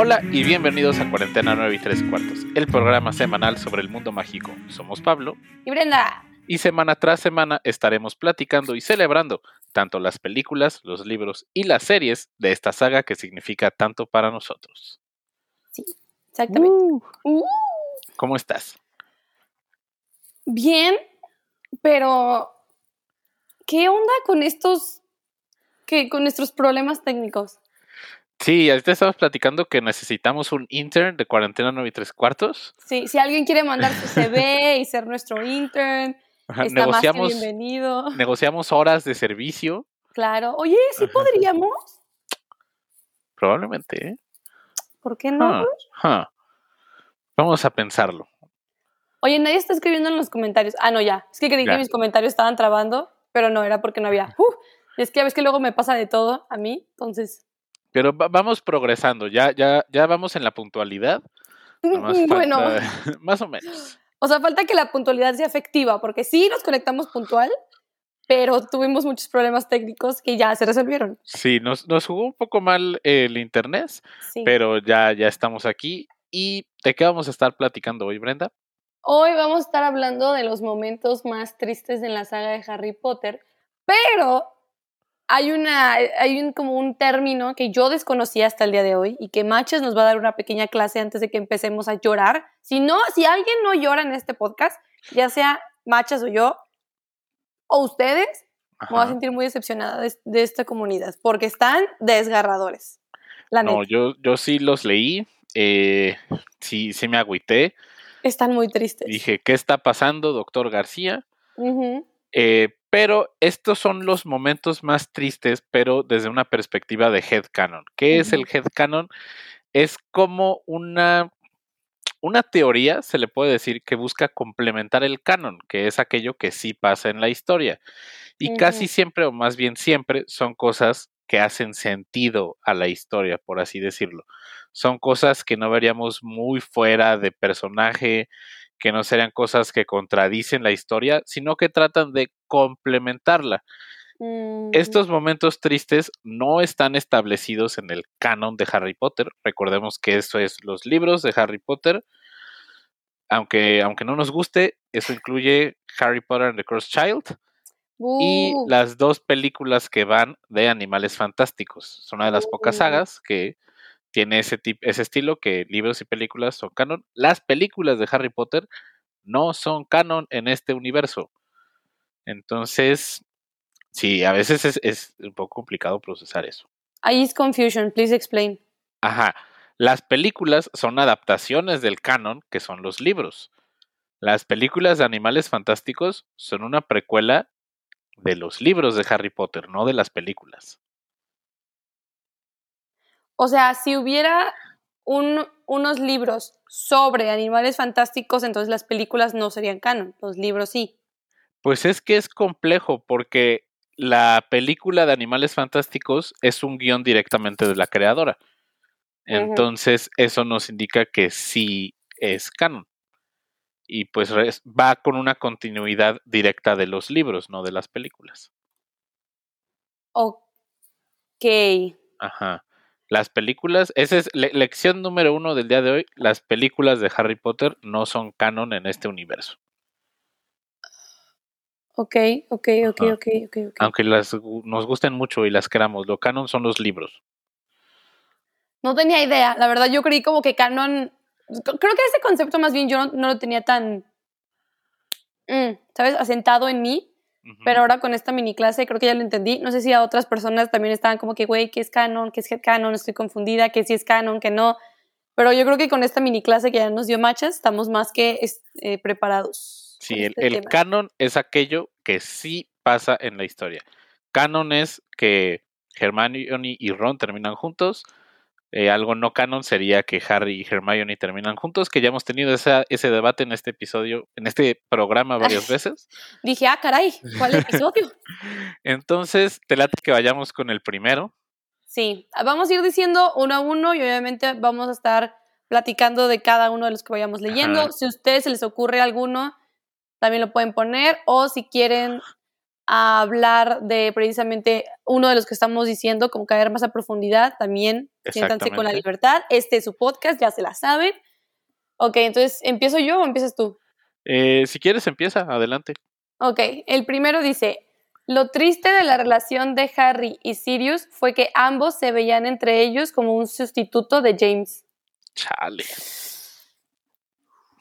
Hola y bienvenidos a Cuarentena 9 y 3 cuartos, el programa semanal sobre el mundo mágico. Somos Pablo Y Brenda. y semana tras semana estaremos platicando y celebrando tanto las películas, los libros y las series de esta saga que significa tanto para nosotros. Exactamente. Uh, ¿Cómo estás? bien, pero ¿qué onda con estos que con nuestros problemas técnicos? Sí, ahorita estamos platicando que necesitamos un intern de Cuarentena 9 y 3 cuartos. Sí, si alguien quiere mandar su CV y ser nuestro intern, Ajá, está más que negociamos, bienvenido. negociamos horas de servicio, Claro. Oye, sí podríamos. probablemente. ¿eh? ¿Por qué no? Vamos a pensarlo. Oye, nadie está escribiendo en los comentarios. Ah, no, ya. Es que creí Ya. que mis comentarios estaban trabando, pero no, era porque no había. Uh, es que ya ves que luego me pasa de todo a mí, entonces. Pero va- vamos progresando, ya, ya, ya vamos en la puntualidad. Nomás bueno, falta- más o menos. o sea, falta que la puntualidad sea efectiva, porque sí nos conectamos puntual, pero tuvimos muchos problemas técnicos que ya se resolvieron. Sí, nos, nos jugó un poco mal el internet, Sí. pero ya, ya estamos aquí. ¿Y de qué vamos a estar platicando hoy, Brenda? Hoy vamos a estar hablando de los momentos más tristes en la saga de Harry Potter, pero hay una hay un como un término que yo desconocía hasta el día de hoy y que Machas nos va a dar una pequeña clase antes de que empecemos a llorar. Si no, si alguien no llora en este podcast, ya sea Machas o yo o ustedes, me voy a sentir muy decepcionada de, de esta comunidad porque están desgarradores. La No, neta, yo, yo sí los leí, eh, sí, sí me agüité. están muy tristes. Dije, ¿qué está pasando, doctor García? Eh, pero estos son los momentos más tristes, pero desde una perspectiva de headcanon. ¿Qué es el headcanon? Es como una, una teoría, se le puede decir, que busca complementar el canon, que es aquello que sí pasa en la historia. Y casi siempre, o más bien siempre, son cosas que hacen sentido a la historia, por así decirlo. Son cosas que no veríamos muy fuera de personaje, que no serían cosas que contradicen la historia, sino que tratan de complementarla. Estos momentos tristes no están establecidos en el canon de Harry Potter. Recordemos que eso es los libros de Harry Potter. Aunque, aunque no nos guste, eso incluye Harry Potter and the Cursed Child y Uh. las dos películas que van de Animales Fantásticos. Es una de las pocas Uh. sagas que tiene ese, tip- ese estilo, que libros y películas son canon. Las películas de Harry Potter no son canon en este universo. Entonces, sí, a veces es, es un poco complicado procesar eso. Ahí es confusion, please explain. Ajá. Las películas son adaptaciones del canon, que son los libros. Las películas de Animales Fantásticos son una precuela de los libros de Harry Potter, no de las películas. O sea, si hubiera un- unos libros sobre animales fantásticos, entonces las películas no serían canon, los libros sí. Pues es que es complejo porque la película de Animales Fantásticos es un guion directamente de la creadora. Entonces, eso nos indica que sí es canon. Y pues va con una continuidad directa de los libros, no de las películas. Ok. Ajá. Las películas, esa es le- lección número uno del día de hoy. Las películas de Harry Potter no son canon en este universo. Ok, ok, ok, Ajá. ok, ok, ok. Aunque las nos gusten mucho y las queramos, lo canon son los libros. No tenía idea, la verdad yo creí como que canon, creo que ese concepto más bien yo no, no lo tenía tan, mm, ¿sabes? Asentado en mí, Pero ahora con esta mini clase creo que ya lo entendí. No sé si a otras personas también estaban como que, güey, ¿qué es canon? ¿Qué es canon? Estoy confundida, ¿qué sí es canon? ¿Qué no? Pero yo creo que con esta mini clase que ya nos dio Machas, estamos más que eh, preparados. Sí, el, este el canon es aquello que sí pasa en la historia. Canon es que Hermione y Ron terminan juntos. Eh, algo no canon sería que Harry y Hermione terminan juntos, que ya hemos tenido esa- ese debate en este episodio, en este programa varias veces. Dije, ah, caray, ¿cuál episodio? Entonces, te late que vayamos con el primero. Sí, vamos a ir diciendo uno a uno y obviamente vamos a estar platicando de cada uno de los que vayamos leyendo. Ajá. Si a ustedes se les ocurre alguno, también lo pueden poner o si quieren a hablar de precisamente uno de los que estamos diciendo, como caer más a profundidad, también siéntanse con la libertad. Este es su podcast, ya se la saben. Ok, entonces, ¿empiezo yo o empiezas tú? Eh, si quieres, empieza, adelante. Ok, el primero dice, lo triste de la relación de Harry y Sirius fue que ambos se veían entre ellos como un sustituto de James. Chale.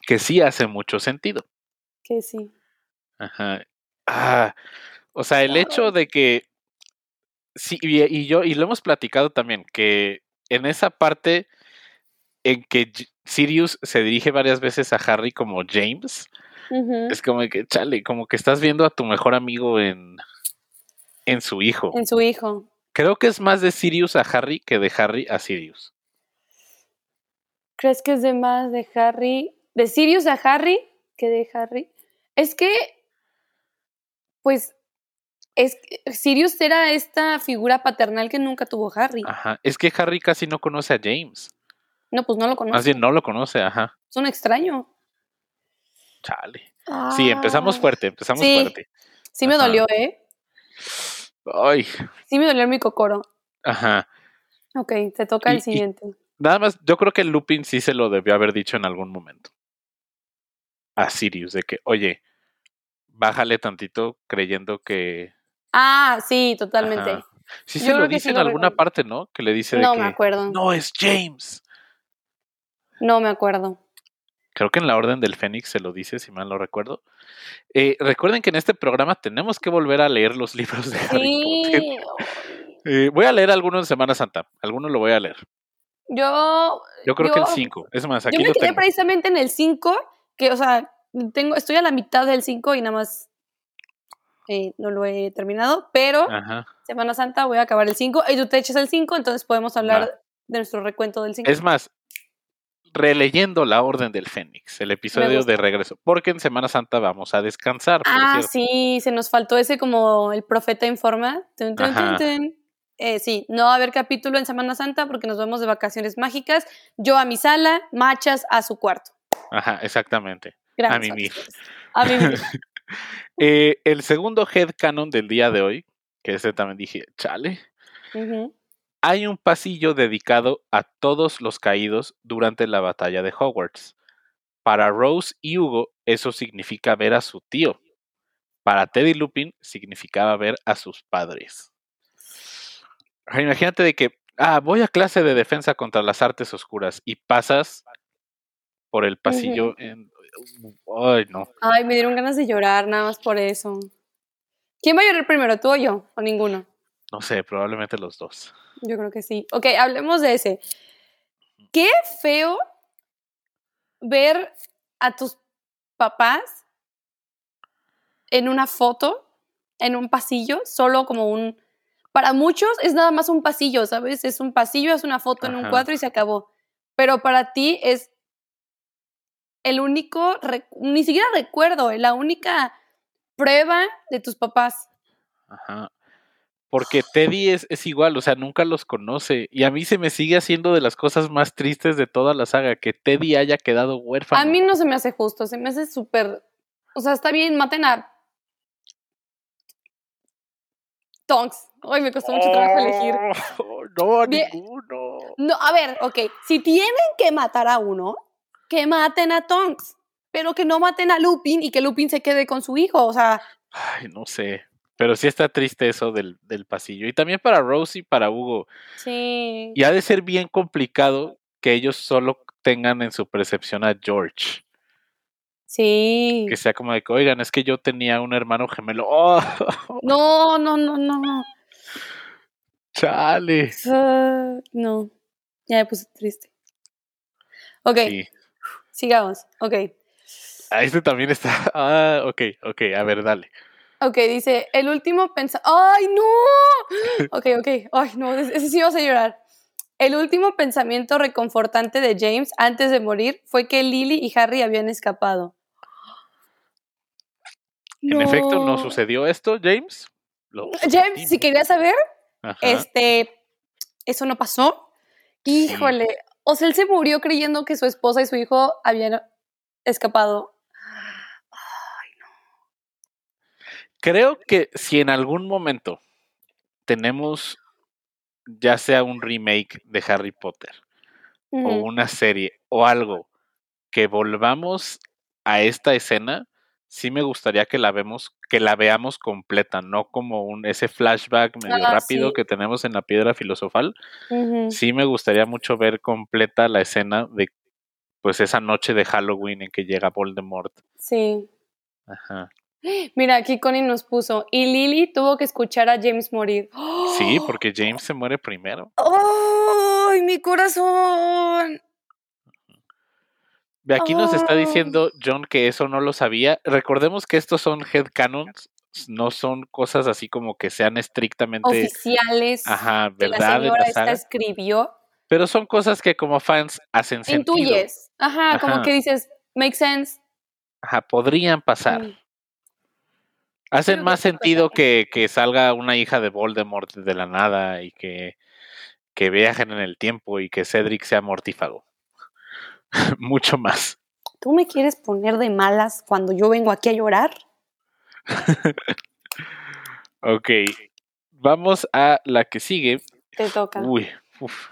Que sí hace mucho sentido. Que sí. Ajá. Ah, o sea, el hecho de que sí, y, yo, y lo hemos platicado también, que en esa parte en que Sirius se dirige varias veces a Harry como James, es como que, chale, como que estás viendo a tu mejor amigo en, en su hijo. En su hijo. Creo que es más de Sirius a Harry que de Harry a Sirius. ¿Crees que es de más de Harry? ¿De Sirius a Harry que de Harry? Es que, pues, es, Sirius era esta figura paternal que nunca tuvo Harry. Ajá. Es que Harry casi no conoce a James. No, pues no lo conoce. Bien no lo conoce, ajá. Es un extraño. Chale. Sí, empezamos Ah. fuerte, empezamos Sí. fuerte. Sí me Ajá. dolió, ¿eh? Ay, Sí me dolió mi cocoro. ajá. Ok, te toca Y- el siguiente. Nada más, yo creo que Lupin sí se lo debió haber dicho en algún momento. A Sirius, de que, oye, bájale tantito creyendo que. Ah, sí, totalmente. Ajá. Sí Yo se lo dice sí en alguna recuerdo. parte, ¿no? Que le dice de No que. me acuerdo. No, es James. No me acuerdo. Creo que en la Orden del Fénix se lo dice, si mal no recuerdo. Eh, recuerden que en este programa tenemos que volver a leer los libros de Harry Potter. Sí. Eh, voy a leer algunos en Semana Santa. Algunos lo voy a leer. Yo, Yo creo que el Yo- 5. Es más, aquí yo me lo quedé tengo. precisamente en el 5, que, o sea, tengo, estoy a la mitad del 5 y nada más eh, no lo he terminado, pero Ajá. Semana Santa voy a acabar el 5 y tú te echas el 5, entonces podemos hablar de nuestro recuento del 5. Es más, releyendo la Orden del Fénix, el episodio de regreso, porque en Semana Santa vamos a descansar, por Ah, cierto. sí, se nos faltó ese como el profeta informa. Tun, tun, tun, Ajá. tun. Eh, sí, no va a haber capítulo en Semana Santa porque nos vamos de vacaciones mágicas. Yo a mi sala, Machas a su cuarto. Ajá, exactamente. Grandes mimir. vacaciones. A mimir. Eh, el segundo headcanon del día de hoy, que ese también dije, chale, hay un pasillo dedicado a todos los caídos durante la batalla de Hogwarts. Para Rose y Hugo, eso significa ver a su tío. Para Teddy Lupin, significaba ver a sus padres. Imagínate de que, ah, voy a clase de defensa contra las artes oscuras y pasas por el pasillo en... Ay, no. Ay, me dieron ganas de llorar nada más por eso. ¿Quién va a llorar primero, tú o yo? ¿O ninguno? No sé, probablemente los dos. Yo creo que sí. Ok, hablemos de ese. Qué feo ver a tus papás en una foto, en un pasillo, solo como un... Para muchos es nada más un pasillo, ¿sabes? Es un pasillo, es una foto en un Ajá. cuadro y se acabó. Pero para ti es el único, ni siquiera recuerdo, la única prueba de tus papás. Ajá. Porque Teddy es, es igual, o sea, nunca los conoce. Y a mí se me sigue haciendo de las cosas más tristes de toda la saga, que Teddy haya quedado huérfano. A mí no se me hace justo, se me hace súper. O sea, está bien, maten a. Tonks. Ay, me costó mucho trabajo elegir. Oh, no, a ninguno. No, a ver, ok. Si tienen que matar a uno, que maten a Tonks. Pero que no maten a Lupin y que Lupin se quede con su hijo. O sea, Ay, no sé. Pero sí está triste eso del, del pasillo. Y también para Rose y para Hugo. sí. Y ha de ser bien complicado que ellos solo tengan en su percepción a George. Sí. Que sea como de que, oigan, es que yo tenía un hermano gemelo. ¡Oh! No, no, no, no. ¡Chale! Ah, no. Ya me puse triste. Ok, Sí. Sigamos. Ok. Ah, este también está. Ah, ok, ok, a ver, dale. Ok, dice, el último pensamiento... ¡Ay, no! Ok, ok. Ay, no, ese sí vas a llorar. El último pensamiento reconfortante de James antes de morir fue que Lily y Harry habían escapado. En efecto, no sucedió esto, James. Lo James, si querías saber, Ajá. este, eso no pasó. Híjole, o sea, él se murió creyendo que su esposa y su hijo habían escapado. Creo que si en algún momento tenemos ya sea un remake de Harry Potter o una serie o algo que volvamos a esta escena, sí me gustaría que la vemos, que la veamos completa, no como un ese flashback medio Ah, rápido sí. que tenemos en la piedra filosofal. Sí me gustaría mucho ver completa la escena de pues esa noche de Halloween en que llega Voldemort. Sí. Ajá. Mira, aquí Connie nos puso, y Lily tuvo que escuchar a James morir. Sí, porque James se muere primero. ¡Ay, mi corazón! Aquí nos está diciendo John que eso no lo sabía. Recordemos que estos son headcanons, no son cosas así como que sean estrictamente Oficiales ajá, que la verdad señora esta escribió. pero son cosas que como fans hacen sentido. Intuyes. Ajá, como que dices, make sense. Ajá, podrían pasar. Mm. Hacen Creo más sentido que, que salga una hija de Voldemort de la nada y que, que viajen en el tiempo y que Cedric sea mortífago. Mucho más. ¿Tú me quieres poner de malas cuando yo vengo aquí a llorar? Ok, vamos a la que sigue. Te toca. Uy, uf.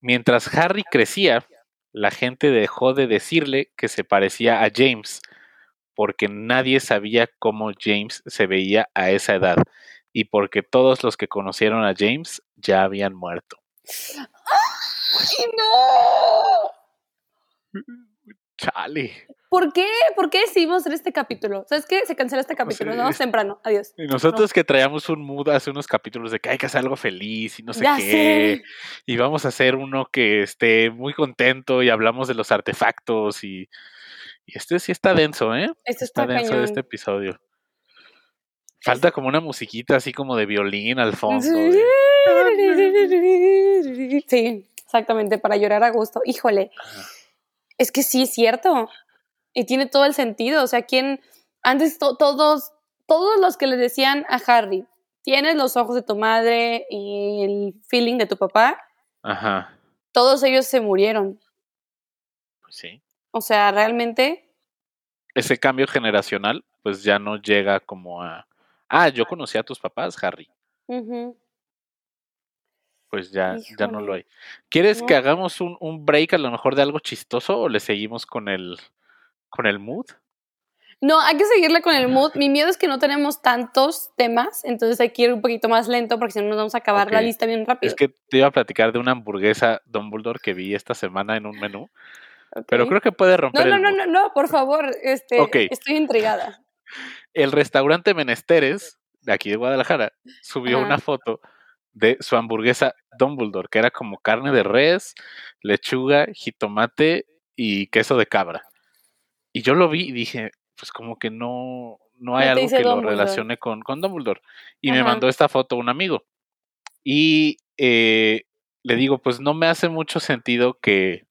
Mientras Harry crecía, la gente dejó de decirle que se parecía a James, porque nadie sabía cómo James se veía a esa edad y porque todos los que conocieron a James ya habían muerto. ¡Ay, no! Chale. ¿Por qué? ¿Por qué decidimos hacer este capítulo? ¿Sabes qué? Se cancela este capítulo. Sí. Nos vemos temprano. Adiós. Y nosotros que traíamos un mood hace unos capítulos de que hay que hacer algo feliz y no sé Ya qué. sé. Y vamos a hacer uno que esté muy contento y hablamos de los artefactos y, y este sí está denso, ¿eh? Esto Está está denso cañón. este episodio. Falta como una musiquita así como de violín al fondo. Sí. de- Sí, exactamente, para llorar a gusto. Híjole, es que sí es cierto. Y tiene todo el sentido. O sea, quien antes to- todos, todos los que le decían a Harry, tienes los ojos de tu madre y el feeling de tu papá, Ajá, todos ellos se murieron. pues sí. O sea, realmente, Ese cambio generacional pues ya no llega como a... Ah, yo conocí a tus papás, Harry. ujú, Pues ya, ya no lo hay. ¿Quieres No. que hagamos un, un break a lo mejor de algo chistoso o le seguimos con el, con el mood? No, hay que seguirle con el mood. Mi miedo es que no tenemos tantos temas, entonces hay que ir un poquito más lento porque si no nos vamos a acabar la lista bien rápido. Es que te iba a platicar de una hamburguesa Dumbledore que vi esta semana en un menú, pero creo que puede romper No, no, el no, mood. no, no, por favor, este, Ok. estoy intrigada. El restaurante Menesteres, de aquí de Guadalajara, subió Ajá. una foto de su hamburguesa Dumbledore, que era como carne de res, lechuga, jitomate y queso de cabra. Y yo lo vi y dije, pues como que no, no hay algo que lo relacione con, con Dumbledore. Y me mandó esta foto un amigo. Y eh, le digo, pues no me hace mucho sentido que,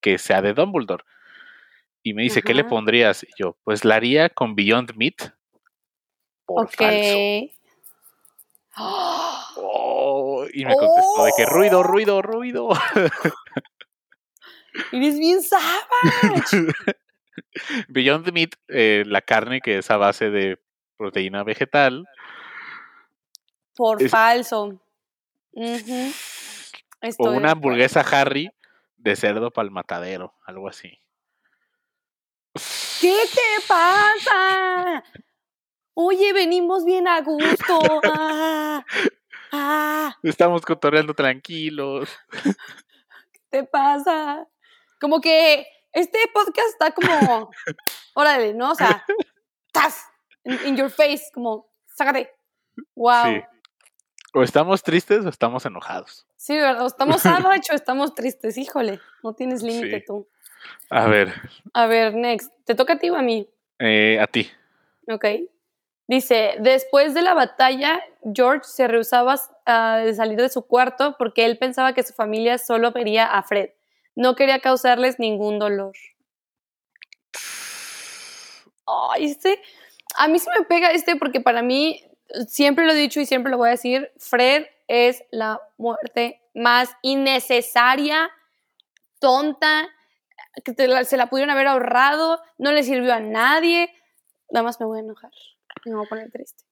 que sea de Dumbledore. Y me dice, ¿qué le pondrías? Y yo, pues la haría con Beyond Meat. Por falso. ¡Ah! Oh, y me contestó de que ruido, ruido, ruido. Eres bien savage. Beyond Meat, eh, la carne que es a base de proteína vegetal. Por Es- falso. O una hamburguesa Harry de cerdo para el matadero, algo así. ¿Qué te pasa? Oye, venimos bien a gusto. Ah, ah, Estamos cotorreando tranquilos. ¿qué te pasa? Como que este podcast está como, órale, ¿no? O sea, ¡tas! In, in your face, como, sácate. Wow. Sí. O estamos tristes o estamos enojados. Sí, ¿verdad? O estamos savage o estamos tristes. Híjole, no tienes límite Sí. tú. A ver, A ver, next. ¿Te toca a ti o a mí? eh, a ti. Ok. Dice, después de la batalla, George se rehusaba a de salir de su cuarto porque él pensaba que su familia solo vería a Fred. No quería causarles ningún dolor. Ay, este, a mí se me pega este porque para mí, siempre lo he dicho y siempre lo voy a decir, Fred es la muerte más innecesaria, tonta, que se la pudieron haber ahorrado, no le sirvió a nadie. Nada más me voy a enojar. Me voy a poner triste.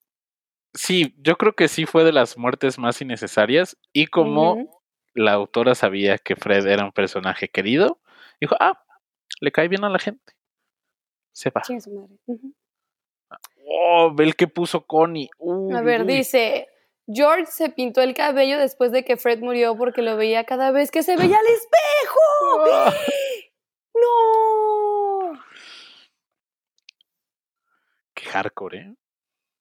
Sí, yo creo que sí fue de las muertes más innecesarias y como la autora sabía que Fred era un personaje querido, dijo, ah, le cae bien a la gente. Se va. Su madre. Ujú. Oh, ve el que puso Connie. Uy, A ver, uy. dice, George se pintó el cabello después de que Fred murió porque lo veía cada vez que se veía al espejo. ¡No! Qué hardcore, ¿eh?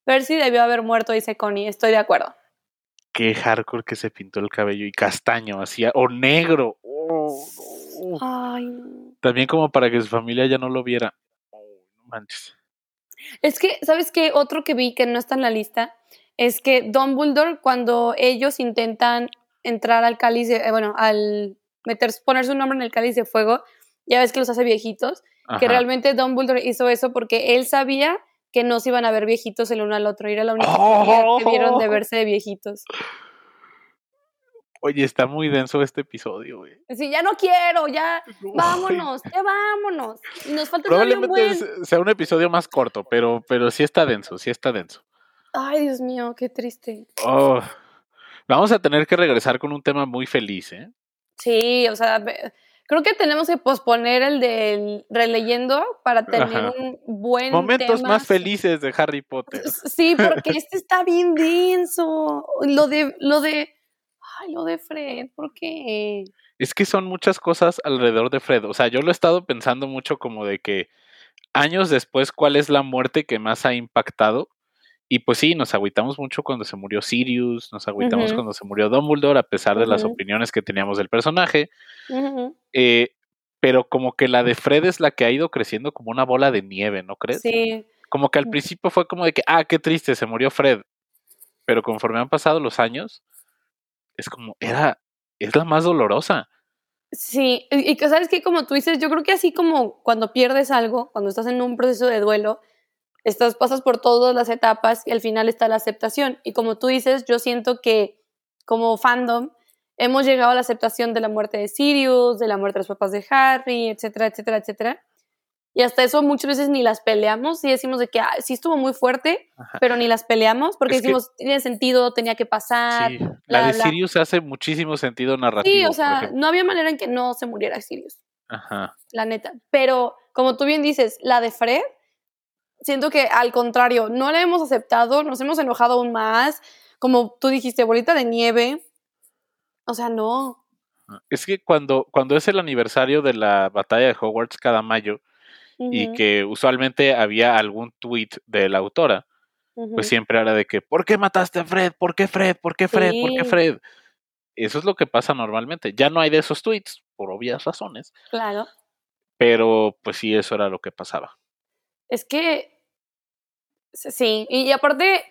Percy debió haber muerto, dice Connie. Estoy de acuerdo. Qué hardcore que se pintó el cabello y castaño, así, o negro. Oh. Ay, no. También como para que su familia ya no lo viera. Oh, no manches. Es que, ¿sabes qué? Otro que vi que no está en la lista es que Dumbledore, cuando ellos intentan entrar al cáliz, de- eh, bueno, al meter, poner su nombre en el cáliz de fuego, ya ves que los hace viejitos, que realmente Dumbledore hizo eso porque él sabía que no se iban a ver viejitos el uno al otro, era la única oportunidad que vieron de Oh. verse de viejitos. Oye, está muy denso este episodio, güey. Así, ya no quiero, ya vámonos, ya vámonos. Y nos falta Probablemente buen. se- sea un episodio más corto, pero, pero sí está denso, sí está denso. Ay, Dios mío, qué triste. Oh. Vamos a tener que regresar con un tema muy feliz, ¿eh? Sí, o sea, creo que tenemos que posponer el del releyendo para tener Ajá. un buen Momentos tema. más felices de Harry Potter. Sí, porque este está bien denso. Lo de, lo de, ay, lo de Fred, ¿por qué? Es que son muchas cosas alrededor de Fred. O sea, yo lo he estado pensando mucho como de que años después, ¿cuál es la muerte que más ha impactado? Y pues sí, nos agüitamos mucho cuando se murió Sirius, nos agüitamos cuando se murió Dumbledore, a pesar de las opiniones que teníamos del personaje. Eh, pero como que la de Fred es la que ha ido creciendo como una bola de nieve, ¿no crees? Sí, Como que al principio fue como de que, ah, qué triste, se murió Fred. Pero conforme han pasado los años, es como, era, es la más dolorosa. sí. Y y que sabes que como tú dices, yo creo que así como cuando pierdes algo, cuando estás en un proceso de duelo, estás, pasas por todas las etapas y al final está la aceptación. Y como tú dices, yo siento que como fandom hemos llegado a la aceptación de la muerte de Sirius, de la muerte de los papás de Harry, etcétera, etcétera, etcétera. Y hasta eso muchas veces ni las peleamos y decimos de que ah, sí estuvo muy fuerte, Ajá. pero ni las peleamos porque Es que- decimos, tiene sentido, tenía que pasar. Sí, la de bla. Sirius hace muchísimo sentido narrativo. Sí, o sea, no había manera en que no se muriera Sirius, Ajá. la neta. Pero como tú bien dices, la de Fred, siento que al contrario, no la hemos aceptado, nos hemos enojado aún más. Como tú dijiste, bolita de nieve. O sea, no. Es que cuando, cuando es el aniversario de la batalla de Hogwarts cada mayo, y que usualmente había algún tweet de la autora, pues siempre era de que, ¿por qué mataste a Fred? ¿Por qué Fred? ¿Por qué Fred? ¿Por qué. Fred? Eso es lo que pasa normalmente. Ya no hay de esos tweets, por obvias razones, Claro. pero pues sí, eso era lo que pasaba. Es que, sí, y, aparte,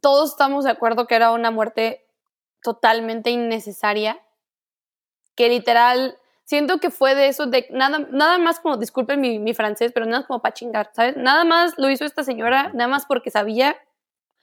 todos estamos de acuerdo que era una muerte totalmente innecesaria, que literal, siento que fue de eso, de nada, nada más como, disculpen mi, francés, pero nada como para chingar, ¿sabes? Nada más lo hizo esta señora, nada más porque sabía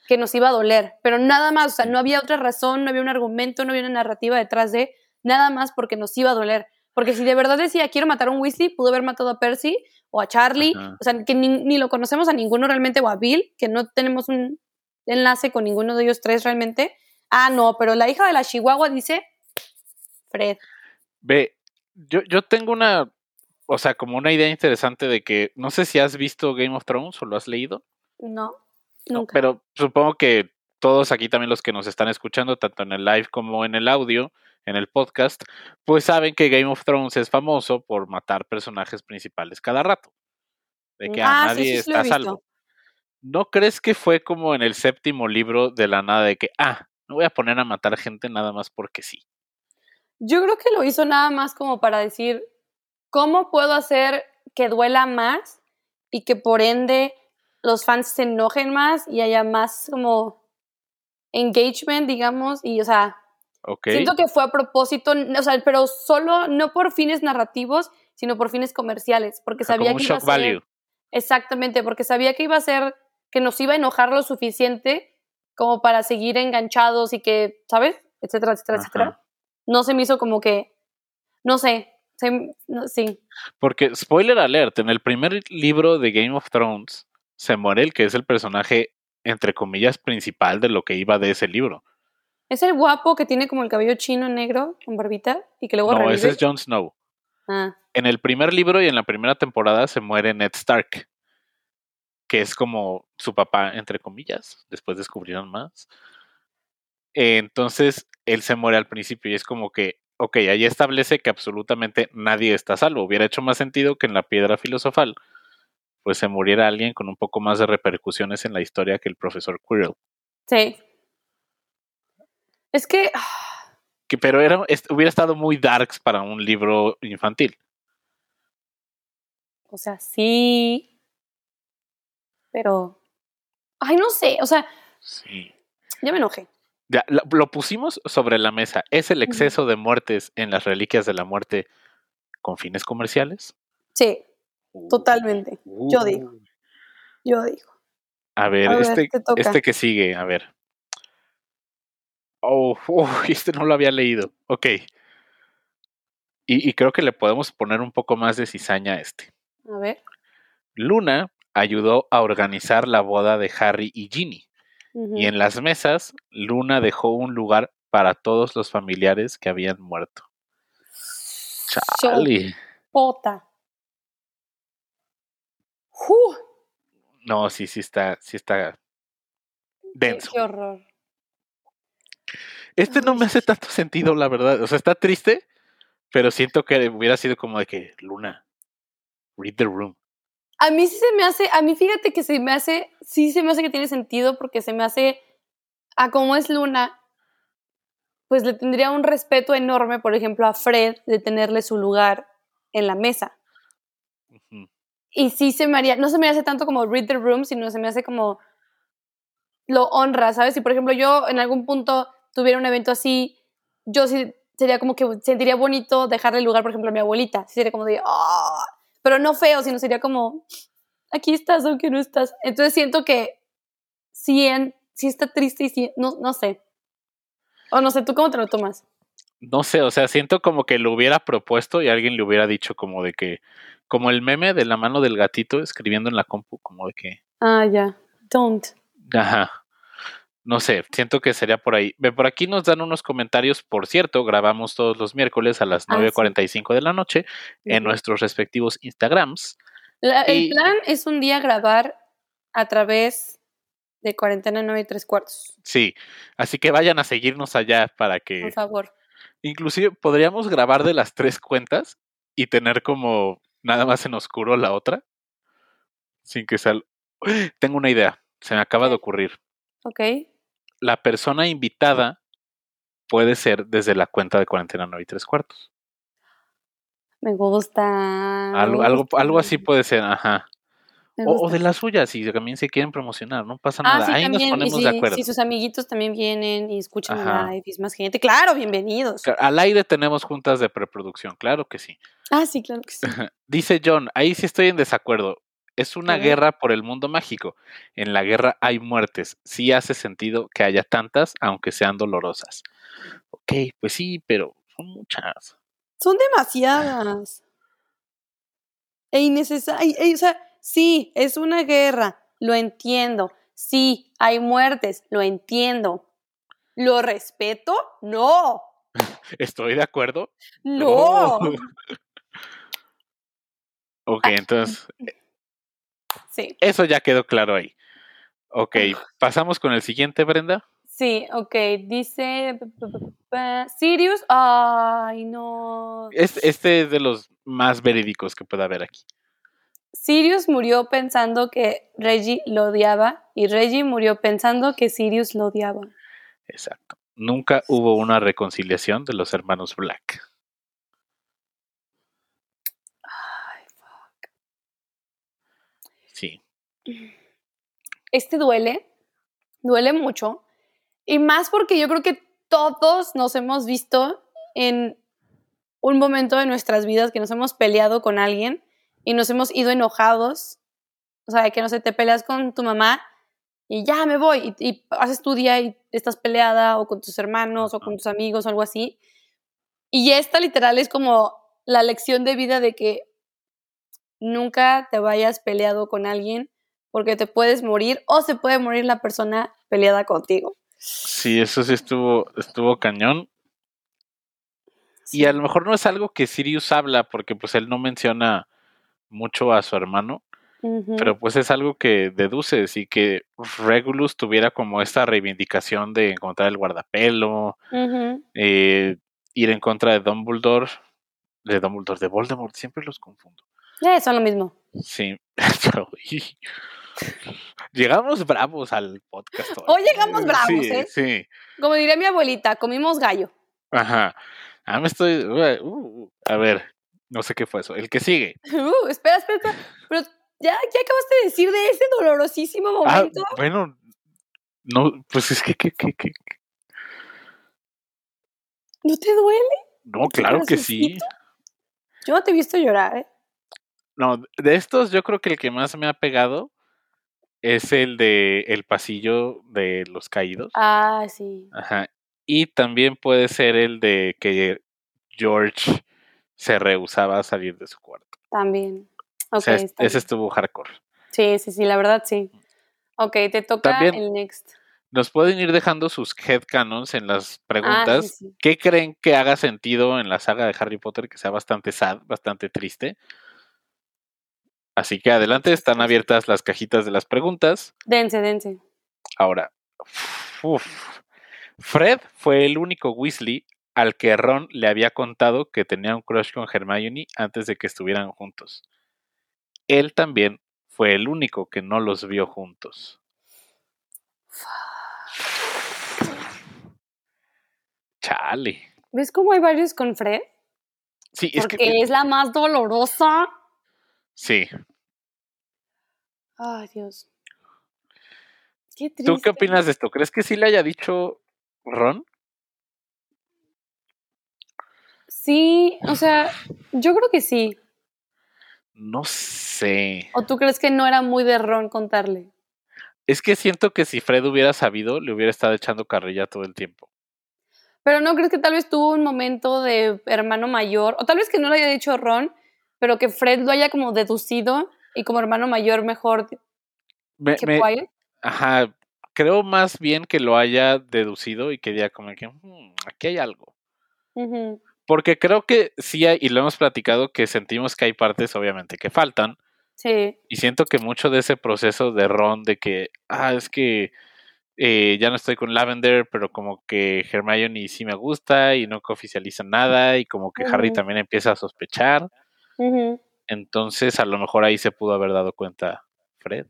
que nos iba a doler, pero nada más, o sea, no había otra razón, no había un argumento, no había una narrativa detrás de, nada más porque nos iba a doler. Porque si de verdad decía, quiero matar a un Weasley, pudo haber matado a Percy o a Charlie, Ajá. o sea, que ni, ni lo conocemos a ninguno realmente, o a Bill, que no tenemos un enlace con ninguno de ellos tres realmente. Ah, no, pero la hija de la Chihuahua dice Fred. Ve, yo, yo tengo una, o sea, como una idea interesante de que, no sé si has visto Game of Thrones o lo has leído. No, No, nunca. pero supongo que todos aquí también los que nos están escuchando, tanto en el live como en el audio, en el podcast, pues saben que Game of Thrones es famoso por matar personajes principales cada rato. De que a Ah, nadie sí, sí está salvo. ¿No crees que fue como en el séptimo libro de la nada de que, ah, no voy a poner a matar gente nada más porque sí? Yo creo que lo hizo nada más como para decir, ¿cómo puedo hacer que duela más y que por ende los fans se enojen más y haya más como engagement, digamos? Y, o sea, Siento que fue a propósito, o sea, pero solo, no por fines narrativos, sino por fines comerciales, porque sabía como un que iba a ser... value. Exactamente, porque sabía que iba a ser, que nos iba a enojar lo suficiente como para seguir enganchados y que, ¿sabes? Etcétera, etcétera, Ajá. etcétera. No se me hizo como que, no sé, se- no, sí. Porque, spoiler alert, en el primer libro de Game of Thrones, se muere el que es el personaje, entre comillas, principal de lo que iba de ese libro. ¿Es el guapo que tiene como el cabello chino negro con barbita y que luego No, revive? ese es Jon Snow. Ah, En el primer libro y en la primera temporada se muere Ned Stark, que es como su papá, entre comillas. Después descubrieron más. Entonces, él se muere al principio y es como que, ok, ahí establece que absolutamente nadie está a salvo. Hubiera hecho más sentido que en la piedra filosofal, pues se muriera alguien con un poco más de repercusiones en la historia que el profesor Quirrell. sí. Es que, ah, Que, pero era, es- hubiera estado muy darks para un libro infantil. o sea, sí, pero, ay, no sé, o sea, Sí. ya me enojé. Ya, lo, pusimos sobre la mesa. ¿Es el exceso de muertes en las reliquias de la muerte con fines comerciales? Sí, totalmente. Yo Uh. digo. Yo digo. A ver, A ver, este, este que sigue, a ver. Oh, oh, este no lo había leído. Ok. Y, y creo que le podemos poner un poco más de cizaña a este. A ver. Luna ayudó a organizar la boda de Harry y Ginny. Y en las mesas, Luna dejó un lugar para todos los familiares que habían muerto. Chale. Sopota. ¡Ju! No, sí, sí está, sí está denso. qué horror. Este no me hace tanto sentido, la verdad. O sea, está triste, pero siento que hubiera sido como de que, Luna, read the room. A mí sí se me hace, a mí fíjate que se me hace, sí se me hace que tiene sentido porque se me hace, a como es Luna, pues le tendría un respeto enorme, por ejemplo, a Fred de tenerle su lugar en la mesa. Y sí se me haría, no se me hace tanto como read the room, sino se me hace como lo honra, ¿sabes? Si por ejemplo yo en algún punto tuviera un evento así, yo sí sería como que sentiría bonito dejarle lugar, por ejemplo, a mi abuelita. Sí sería como de, "Ah", pero no feo, sino sería como, aquí estás, aunque no estás. Entonces siento que sí, en, sí está triste y sí, no, no sé. O no sé, ¿tú cómo te lo tomas? No sé, o sea, siento como que lo hubiera propuesto y alguien le hubiera dicho como de que, como el meme de la mano del gatito escribiendo en la compu, como de que, Ah, ya, don't. ajá. No sé, siento que sería por ahí. Por aquí nos dan unos comentarios, por cierto, grabamos todos los miércoles a las Ah, sí. 9.45 de la noche en nuestros respectivos Instagrams. La- el Y- plan es un día grabar a través de cuarentena 9 y tres cuartos, Sí, así que vayan a seguirnos allá para que por favor. inclusive podríamos grabar de las tres cuentas y tener como nada más en oscuro la otra sin que sal tengo una idea se me acaba de ocurrir Ok. La persona invitada puede ser desde la cuenta de cuarentena 9 y tres cuartos Me gusta. algo, algo, algo así puede ser ajá o, de la suya si también se quieren promocionar no pasa Ah, nada sí, ahí también. nos ponemos si, de acuerdo si sus amiguitos también vienen y escuchan el Ajá. live y es más gente, claro, bienvenidos. Al aire tenemos juntas de preproducción claro que sí Ah, sí, claro que sí. Dice John, ahí sí estoy en desacuerdo. Es una guerra por el mundo mágico. En la guerra hay muertes. Sí hace sentido que haya tantas, aunque sean dolorosas. Ok, pues sí, pero son muchas. Son demasiadas. E innecesarias. O sea, sí, es una guerra, lo entiendo. Sí, hay muertes, lo entiendo. ¿Lo respeto? No. ¿Estoy de acuerdo? No. Ok, Ah. entonces, Sí, eso ya quedó claro ahí. Ok, pasamos con el siguiente, Brenda. sí, ok. Dice Sirius. Ay, no. Este, este es de los más verídicos que puede haber aquí. Sirius murió pensando que Reggie lo odiaba y Reggie murió pensando que Sirius lo odiaba. Exacto. Nunca hubo una reconciliación de los hermanos Black. Ay, Sí. Este duele, duele mucho. Y más porque yo creo que todos nos hemos visto en un momento de nuestras vidas que nos hemos peleado con alguien y nos hemos ido enojados. O sea, que no sé, te peleas con tu mamá y ya me voy y, y haces tu día y estás peleada o con tus hermanos o con tus amigos o algo así. Y esta literal es como la lección de vida de que nunca te vayas peleado con alguien porque te puedes morir o se puede morir la persona peleada contigo. Sí, eso sí estuvo, estuvo cañón. Y a lo mejor no es algo que Sirius habla, porque pues él no menciona mucho a su hermano, pero pues es algo que deduces y que Regulus tuviera como esta reivindicación de encontrar el guardapelo, eh, ir en contra de Dumbledore, de Dumbledore, de Voldemort, siempre los confundo. Eh, son lo mismo. Sí, llegamos bravos al podcast. Hoy, llegamos bravos, ¿eh? Sí. Como diría mi abuelita, comimos gallo. Ajá. Ah, me estoy. Uh, uh, a ver, no sé qué fue eso. El que sigue. Uh, espera, espera, espera. Pero ya, ¿qué acabaste de decir de ese dolorosísimo ah, momento? Ah, bueno, no, pues es que, que, que, que. ¿No te duele? No, claro que sí. Yo no te he visto llorar, ¿eh? No, de estos yo creo que el que más me ha pegado es el de el pasillo de los caídos. Ah, sí. Ajá. Y también puede ser el de que George se rehusaba a salir de su cuarto. También. Okay, ese estuvo hardcore. Sí, sí, sí, la verdad sí. Ok, te toca el next. Nos pueden ir dejando sus headcanons en las preguntas. Ah, ¿Qué creen que haga sentido en la saga de Harry Potter que sea bastante sad, bastante triste? Así que adelante, están abiertas las cajitas de las preguntas. Dense, dense. Ahora, Fred fue el único Weasley al que Ron le había contado que tenía un crush con Hermione antes de que estuvieran juntos. Él también fue el único que no los vio juntos. Chale. ¿Ves cómo hay varios con Fred? Sí, es Porque es la más dolorosa. Sí. Ay, Dios. Qué triste. ¿Tú qué opinas de esto? ¿Crees que sí le haya dicho Ron? Sí, o sea, yo creo que sí. No sé. ¿O tú crees que no era muy de Ron contarle? Es que siento que si Fred hubiera sabido, le hubiera estado echando carrilla todo el tiempo. Pero no crees que tal vez tuvo un momento de hermano mayor, o tal vez que no le haya dicho Ron, pero que Fred lo haya como deducido y como hermano mayor mejor que Ajá, creo más bien que lo haya deducido y que diga como que hmm, aquí hay algo. Porque creo que sí hay, y lo hemos platicado, que sentimos que hay partes obviamente que faltan. Sí. Y siento que mucho de ese proceso de Ron, de que, ah, es que eh, ya no estoy con Lavender, pero como que Hermione sí me gusta y no oficializa nada y como que Harry también empieza a sospechar. Entonces, a lo mejor ahí se pudo haber dado cuenta Fred.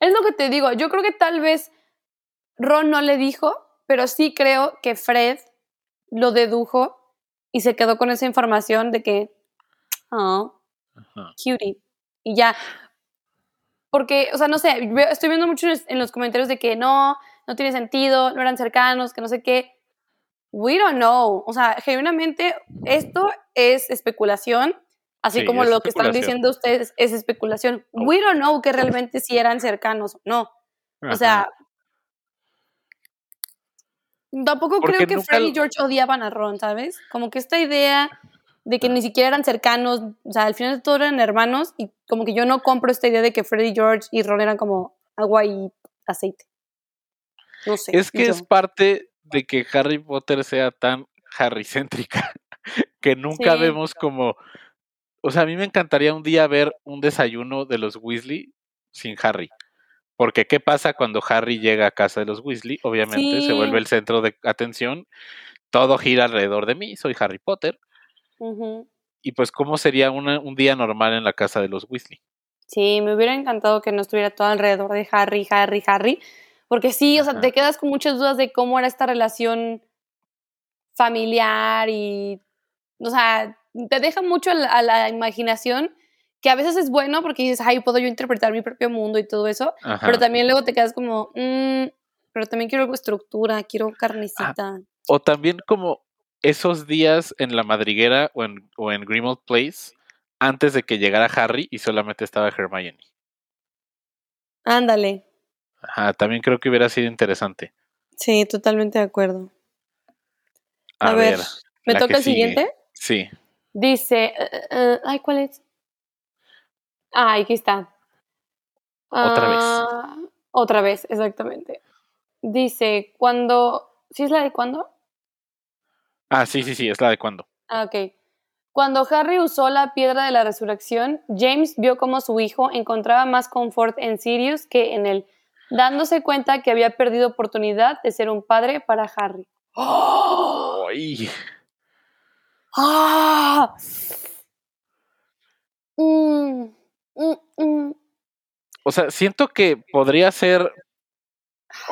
Es lo que te digo, yo creo que tal vez Ron no le dijo, pero sí creo que Fred lo dedujo y se quedó con esa información de que, oh, cutie. Y ya. Porque, o sea, no sé, estoy viendo mucho en los comentarios de que no, no tiene sentido, no eran cercanos, que no sé qué. We don't know. O sea, genuinamente, esto es especulación Así como lo que están diciendo ustedes es especulación. We don't know que realmente si eran cercanos o no. O sea, tampoco creo que Fred y George odiaban a Ron, ¿sabes? Como que esta idea de que ni siquiera eran cercanos, o sea, al final de todo eran hermanos y como que yo no compro esta idea de que Fred y George y Ron eran como agua y aceite. No sé. Es que es parte de que Harry Potter sea tan Harry-céntrica que nunca vemos como o sea, a mí me encantaría un día ver un desayuno de los Weasley sin Harry. Porque ¿qué pasa cuando Harry llega a casa de los Weasley? Obviamente se vuelve el centro de atención. Todo gira alrededor de mí. Soy Harry Potter. Y pues, ¿cómo sería un día normal en la casa de los Weasley? Sí, me hubiera encantado que no estuviera todo alrededor de Harry, Harry, Harry. Porque sí, o sea, te quedas con muchas dudas de cómo era esta relación familiar y, o sea, te deja mucho a la, imaginación, que a veces es bueno porque dices, ay, puedo yo interpretar mi propio mundo y todo eso, pero también luego te quedas como, mmm, pero también quiero estructura, quiero carnicita. o también como esos días en la madriguera o en, o en Grimald Place, antes de que llegara Harry y solamente estaba Hermione. Ándale. Ajá, también creo que hubiera sido interesante. Sí, totalmente de acuerdo. A, ver, ¿me toca el siguiente? Sí. Dice, eh, eh, ay, ¿cuál es? Ah, aquí está. Otra vez. Ah, Otra vez, exactamente. Dice, cuando... ¿Sí es la de cuándo? Ah, sí, sí, sí, es la de cuando. Ah, ok. Cuando Harry usó la piedra de la resurrección, James vio cómo su hijo encontraba más confort en Sirius que en él, dándose cuenta que había perdido oportunidad de ser un padre para Harry. Ay, ¡Ah! Mm, mm, mm. O sea, siento que podría ser,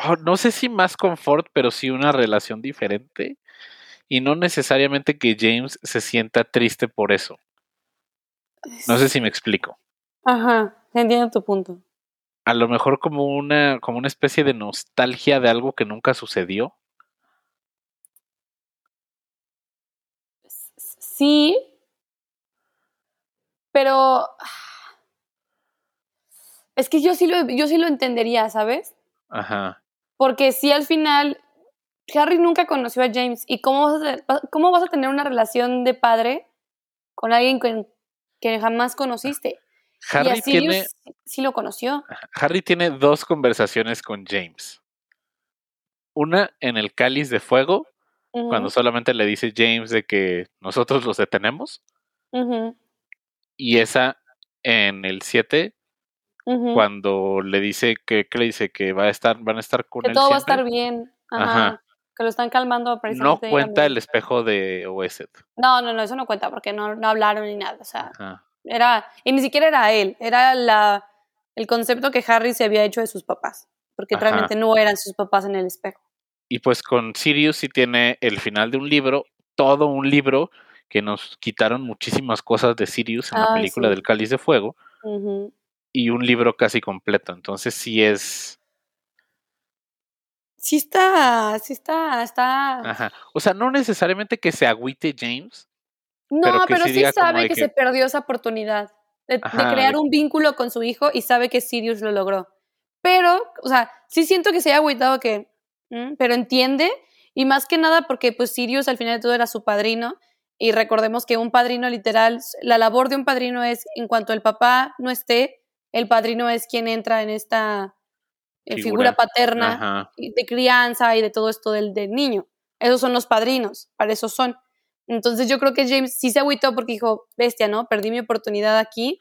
oh, no sé si más confort, pero sí una relación diferente. Y no necesariamente que James se sienta triste por eso. No sé si me explico. Ajá, entiendo tu punto. A lo mejor como una, como una especie de nostalgia de algo que nunca sucedió. Sí, pero es que yo sí lo, yo sí lo entendería, ¿sabes? Ajá. Porque si al final Harry nunca conoció a James y cómo vas a, cómo vas a tener una relación de padre con alguien que, que jamás conociste. y Harry a Sirius tiene, sí- sí lo conoció. Harry tiene dos conversaciones con James. Una en el cáliz de fuego, Cuando solamente le dice James de que nosotros los detenemos. Y esa en el 7, ujú. cuando le dice que, ¿qué le dice? Que va a estar, van a estar con que él todo va a estar bien. Ajá. Ajá. Que lo están calmando No cuenta el espejo de Oeset. No, no, no, eso no cuenta porque no, no hablaron ni nada. O sea, Ajá. era. Y ni siquiera era él, era la, el concepto que Harry se había hecho de sus papás. Porque realmente no eran sus papás en el espejo. Y pues con Sirius sí tiene el final de un libro, todo un libro que nos quitaron muchísimas cosas de Sirius en la película sí. del Cáliz de Fuego y un libro casi completo. Entonces sí es, Sí está, sí está, está. ajá. O sea, no necesariamente que se agüite James, No, pero sí sabe que, que- se perdió esa oportunidad de, crear de- un vínculo con su hijo y sabe que Sirius lo logró. Pero, o sea, sí siento que se haya agüitado que, mm, pero entiende y más que nada porque pues Sirius al final de todo era su padrino y recordemos que un padrino literal, la labor de un padrino es en cuanto el papá no esté, el padrino es quien entra en esta eh, Figura. figura paterna Ajá. de crianza y de todo esto del, del niño. Esos son los padrinos, para eso son. Entonces yo creo que James sí se agüitó porque dijo, bestia, ¿no? Perdí mi oportunidad aquí,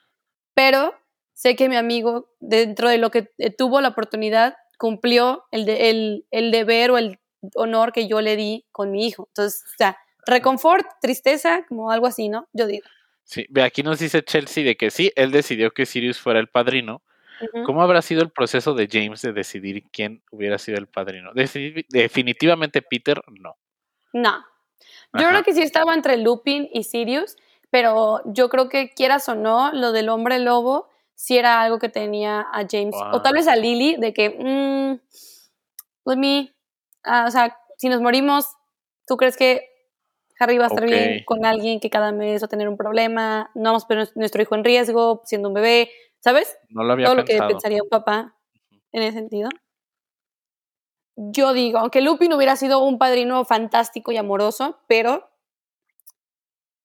pero sé que mi amigo, dentro de lo que eh, tuvo la oportunidad, cumplió el, de- el, el deber o el honor que yo le di con mi hijo. Entonces, o sea, reconfort, tristeza, como algo así, ¿no? Yo digo. Sí, ve, aquí nos dice Chelsea de que sí, él decidió que Sirius fuera el padrino. Ujú. ¿Cómo habrá sido el proceso de James de decidir quién hubiera sido el padrino? Defini- definitivamente Peter, no. No. Yo Ajá. creo que sí estaba entre Lupin y Sirius, pero yo creo que quieras o no, lo del hombre lobo sí era algo que tenía a James, o tal vez a Lily, de que, mm, pues mi, ah, o sea, si nos morimos, ¿tú crees que Harry va a estar bien con alguien que cada mes va a tener un problema? No vamos a poner nuestro hijo en riesgo siendo un bebé, ¿sabes? No lo había Todo lo que pensaría un papá en ese sentido. Yo digo, aunque Lupin hubiera sido un padrino fantástico y amoroso, pero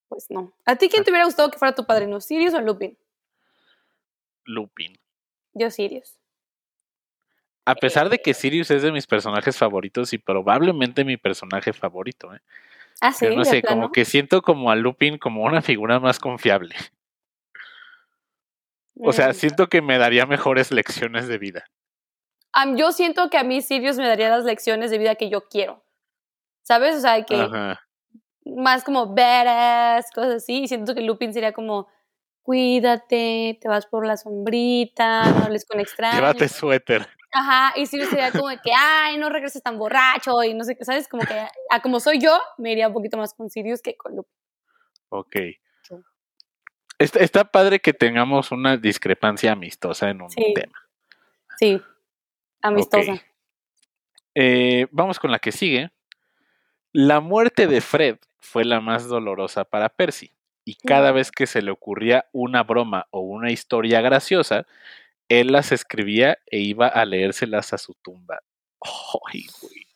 pues no. ¿A ti quién te hubiera gustado que fuera tu padrino? ¿Sirius o Lupin? Lupin. Yo Sirius. A pesar de que Sirius es de mis personajes favoritos y probablemente mi personaje favorito, ¿eh? Ah, sí, Pero no sé, como que siento como a Lupin como una figura más confiable. O sea, Mm. siento que me daría mejores lecciones de vida. Yo siento que a mí Sirius me daría las lecciones de vida que yo quiero. ¿Sabes? O sea, que Ajá. más como badass, cosas así. Y siento que Lupin sería como, cuídate, te vas por la sombrita, no hables con extraños. Llévate suéter. Ajá, y Sirius sería como de que, ay, no regreses tan borracho y no sé qué, ¿sabes? Como que, a como soy yo, me iría un poquito más con Sirius que con Lupin. Ok. Está, está padre que tengamos una discrepancia amistosa en un Sí. tema. Sí, amistosa. Ok. Eh, vamos con la que sigue. La muerte de Fred fue la más dolorosa para Percy, y cada vez que se le ocurría una broma o una historia graciosa, él las escribía e iba a leérselas a su tumba. Ay, güey.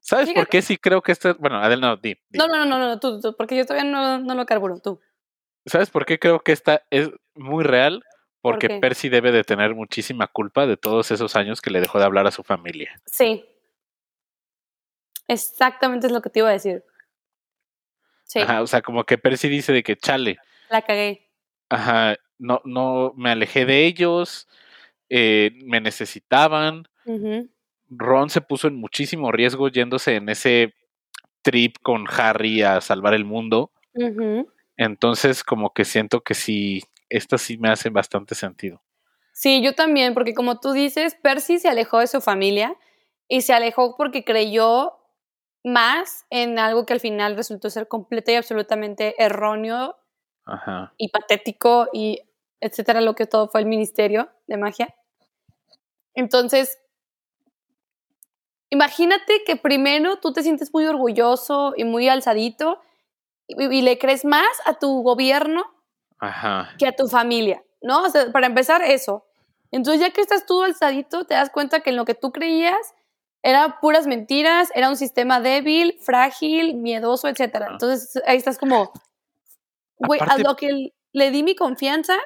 ¿Sabes por qué sí creo que esto? Bueno, Adel, no, di, di. No, no, no, no, no, tú, tú, porque yo todavía no, no lo carburo, tú. ¿Sabes por qué creo que esta es muy real? Porque? Percy debe de tener muchísima culpa de todos esos años que le dejó de hablar a su familia. Sí. Exactamente es lo que te iba a decir. Sí, Ajá, o sea, como que Percy dice de que chale, la cagué. ajá, no, no, me alejé de ellos, eh, me necesitaban. Ron se puso en muchísimo riesgo yéndose en ese trip con Harry a salvar el mundo. Entonces, como que siento que sí, estas sí me hacen bastante sentido. Sí, yo también, porque como tú dices, Percy se alejó de su familia y se alejó porque creyó más en algo que al final resultó ser completo y absolutamente erróneo Ajá. y patético y etcétera, lo que todo fue el ministerio de magia. Entonces, imagínate que primero tú te sientes muy orgulloso y muy alzadito y, y le crees más a tu gobierno Ajá. que a tu familia, ¿no? O sea, para empezar, eso. Entonces, ya que estás tú alzadito, te das cuenta que en lo que tú creías era puras mentiras, era un sistema débil, frágil, miedoso, etcétera. Ah. Entonces, ahí estás como, güey, a lo que le di mi confianza,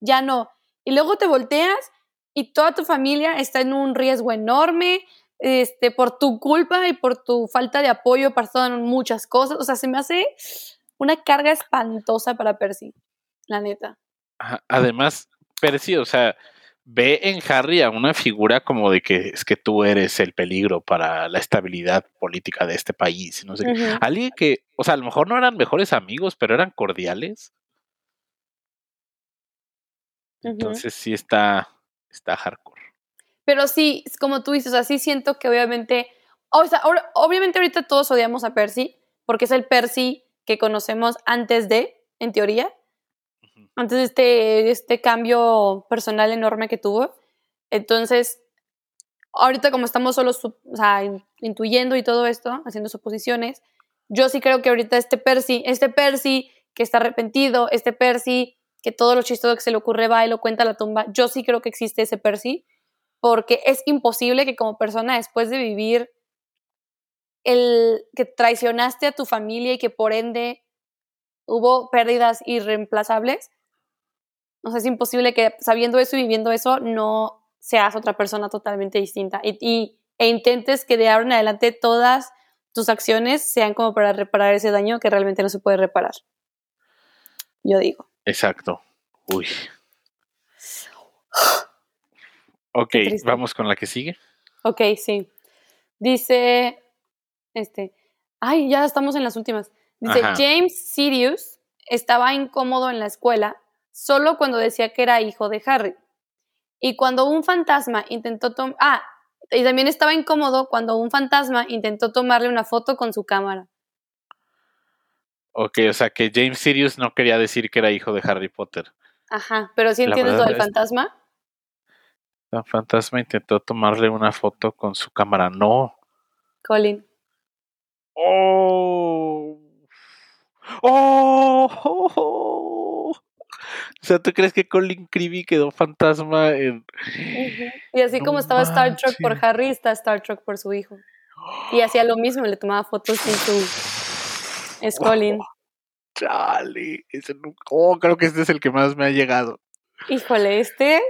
ya no. Y luego te volteas y toda tu familia está en un riesgo enorme, este, por tu culpa y por tu falta de apoyo pasaron muchas cosas. O sea, se me hace una carga espantosa para Percy, la neta. Además, Percy, o sea, ve en Harry a una figura como de que es que tú eres el peligro para la estabilidad política de este país. No sé. Alguien que, o sea, a lo mejor no eran mejores amigos, pero eran cordiales. Entonces sí está, está hardcore. Pero sí, como tú dices, así siento que obviamente, o sea, obviamente ahorita todos odiamos a Percy, porque es el Percy que conocemos antes de, en teoría. Antes de este, este cambio personal enorme que tuvo. Entonces, ahorita como estamos solo o sea, in- intuyendo y todo esto, haciendo suposiciones, yo sí creo que ahorita este Percy, este Percy que está arrepentido, este Percy que todo lo chistoso que se le ocurre va y lo cuenta a la tumba, yo sí creo que existe ese Percy, porque es imposible que como persona después de vivir el que traicionaste a tu familia y que por ende hubo pérdidas irreemplazables, o sea, es imposible que sabiendo eso y viviendo eso no seas otra persona totalmente distinta y, y- e intentes que de ahora en adelante todas tus acciones sean como para reparar ese daño que realmente no se puede reparar. Yo digo. Exacto. Uy. Ok, vamos con la que sigue. Ok, sí. Dice, este, ay, ya estamos en las últimas. Dice, Ajá. James Sirius estaba incómodo en la escuela solo cuando decía que era hijo de Harry. Y cuando un fantasma intentó tomar... Ah, y también estaba incómodo cuando un fantasma intentó tomarle una foto con su cámara. Ok, o sea que James Sirius no quería decir que era hijo de Harry Potter. Ajá, pero ¿sí entiendes lo del fantasma? El fantasma intentó tomarle una foto con su cámara. No. Colin. Oh. Oh. O sea, ¿tú crees que Colin Creevy quedó fantasma en... Y así No como estaba Star Trek por. Harry, está Star Trek por su hijo. Y hacía lo mismo, le tomaba fotos sin su... Es Colin. Chale, ese Oh, creo que este es el que más me ha llegado. Híjole, este...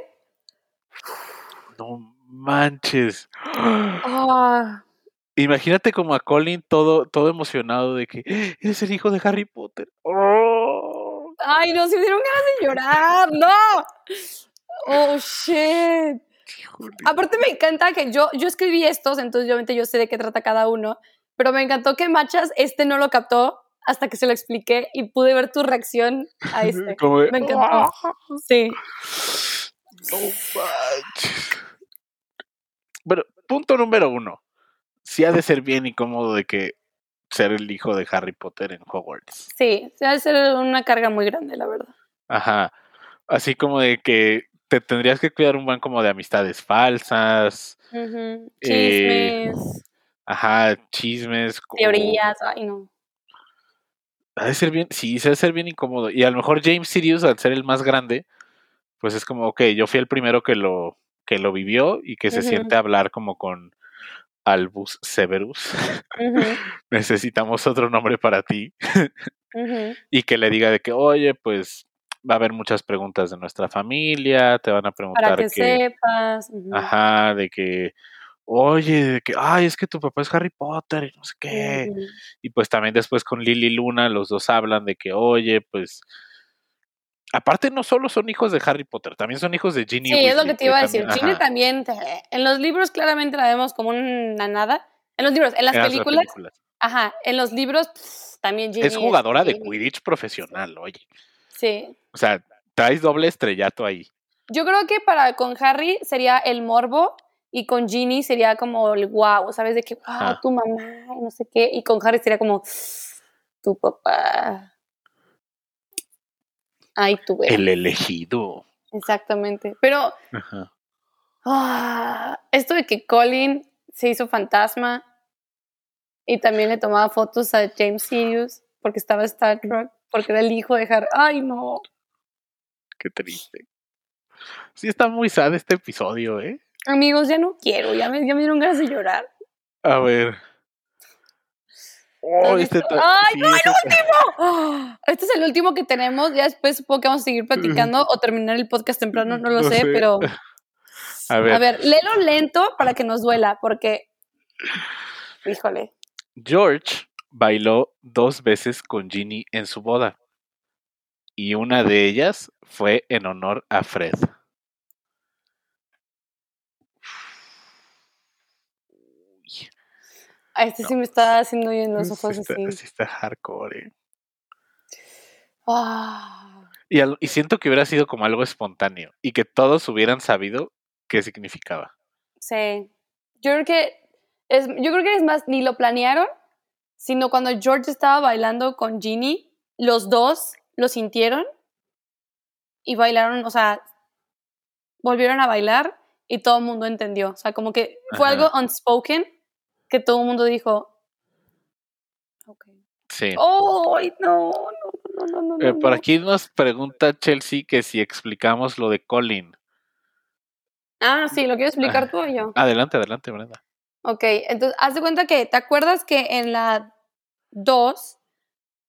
No manches. ah, Imagínate como a Colin todo, todo emocionado de que "¡Ah, eres el hijo de Harry Potter. Oh. Ay, no, se me dieron ganas de llorar, no. Oh, shit. Híjole. Aparte me encanta que yo, yo escribí estos, entonces obviamente yo sé de qué trata cada uno, pero me encantó que Machas este no lo captó hasta que se lo expliqué y pude ver tu reacción a este. Como de, Me encantó. "Ah". Sí. No manches. Bueno, punto número uno. Sí ha de ser bien incómodo de que ser el hijo de Harry Potter en Hogwarts. Sí, se va a ser una carga muy grande, la verdad. Ajá. Así como de que te tendrías que cuidar un buen como de amistades falsas. Eh, Chismes, Ajá, chismes. teorías, ay no. Ha de ser bien, sí, se ha de ser bien incómodo. Y a lo mejor James Sirius, al ser el más grande, pues es como, ok, yo fui el primero que lo, que lo vivió y que se siente a hablar como con Albus Severus. Necesitamos otro nombre para ti. Y que le diga de que, oye, pues va a haber muchas preguntas de nuestra familia, te van a preguntar Para que, sepas. Ajá, de que, oye, de que, ay, es que tu papá es Harry Potter y no sé qué. Y pues también después con Lily Luna los dos hablan de que, oye, pues... Aparte no solo son hijos de Harry Potter, también son hijos de Ginny. Sí, es lo que te iba a decir. Ginny también, en los libros claramente la vemos como una nada. En los libros, en las, películas, Ajá, en los libros también Ginny es jugadora de Quidditch profesional, oye. Sí. O sea, traes doble estrellato ahí. Yo creo que para con Harry sería el morbo y con Ginny sería como el wow, ¿sabes? De que, wow, tu mamá, no sé qué. Y con Harry sería como, tu papá. Ay, tu El elegido. Exactamente. Pero, ah, esto de que Colin se hizo fantasma y también le tomaba fotos a James Sirius porque estaba Star Trek, porque era el hijo de Harry. ¡Ay, no! Qué triste. Sí, está muy sad este episodio, ¿eh? Amigos, ya no quiero, ya me, ya me dieron ganas de llorar. A ver. Oh, este ¡Ay, no, el último! Este es el último que tenemos. Ya después supongo que vamos a seguir platicando o terminar el podcast temprano, no lo sé, pero. A ver. A ver, léelo lento para que nos duela, porque. Híjole. George bailó dos veces con Ginny en su boda. Y una de ellas fue en honor a Fred. A este sí me está haciendo bien los ojos sí así. Sí está hardcore. Eh. Ah. Y, y, siento que hubiera sido como algo espontáneo y que todos hubieran sabido qué significaba. Sí. Yo creo que es, yo creo que es más, ni lo planearon, sino cuando George estaba bailando con Ginny, los dos lo sintieron y bailaron, o sea, volvieron a bailar y todo el mundo entendió. O sea, como que fue algo unspoken que todo el mundo dijo. Ok. Sí. ¡Ay, no, no, no, no, eh, por aquí nos pregunta Chelsea que si explicamos lo de Colin. Ah, sí, ¿lo quiero explicar tú o yo? Adelante, adelante, Brenda. Ok, entonces, haz de cuenta que, ¿te acuerdas que en la 2,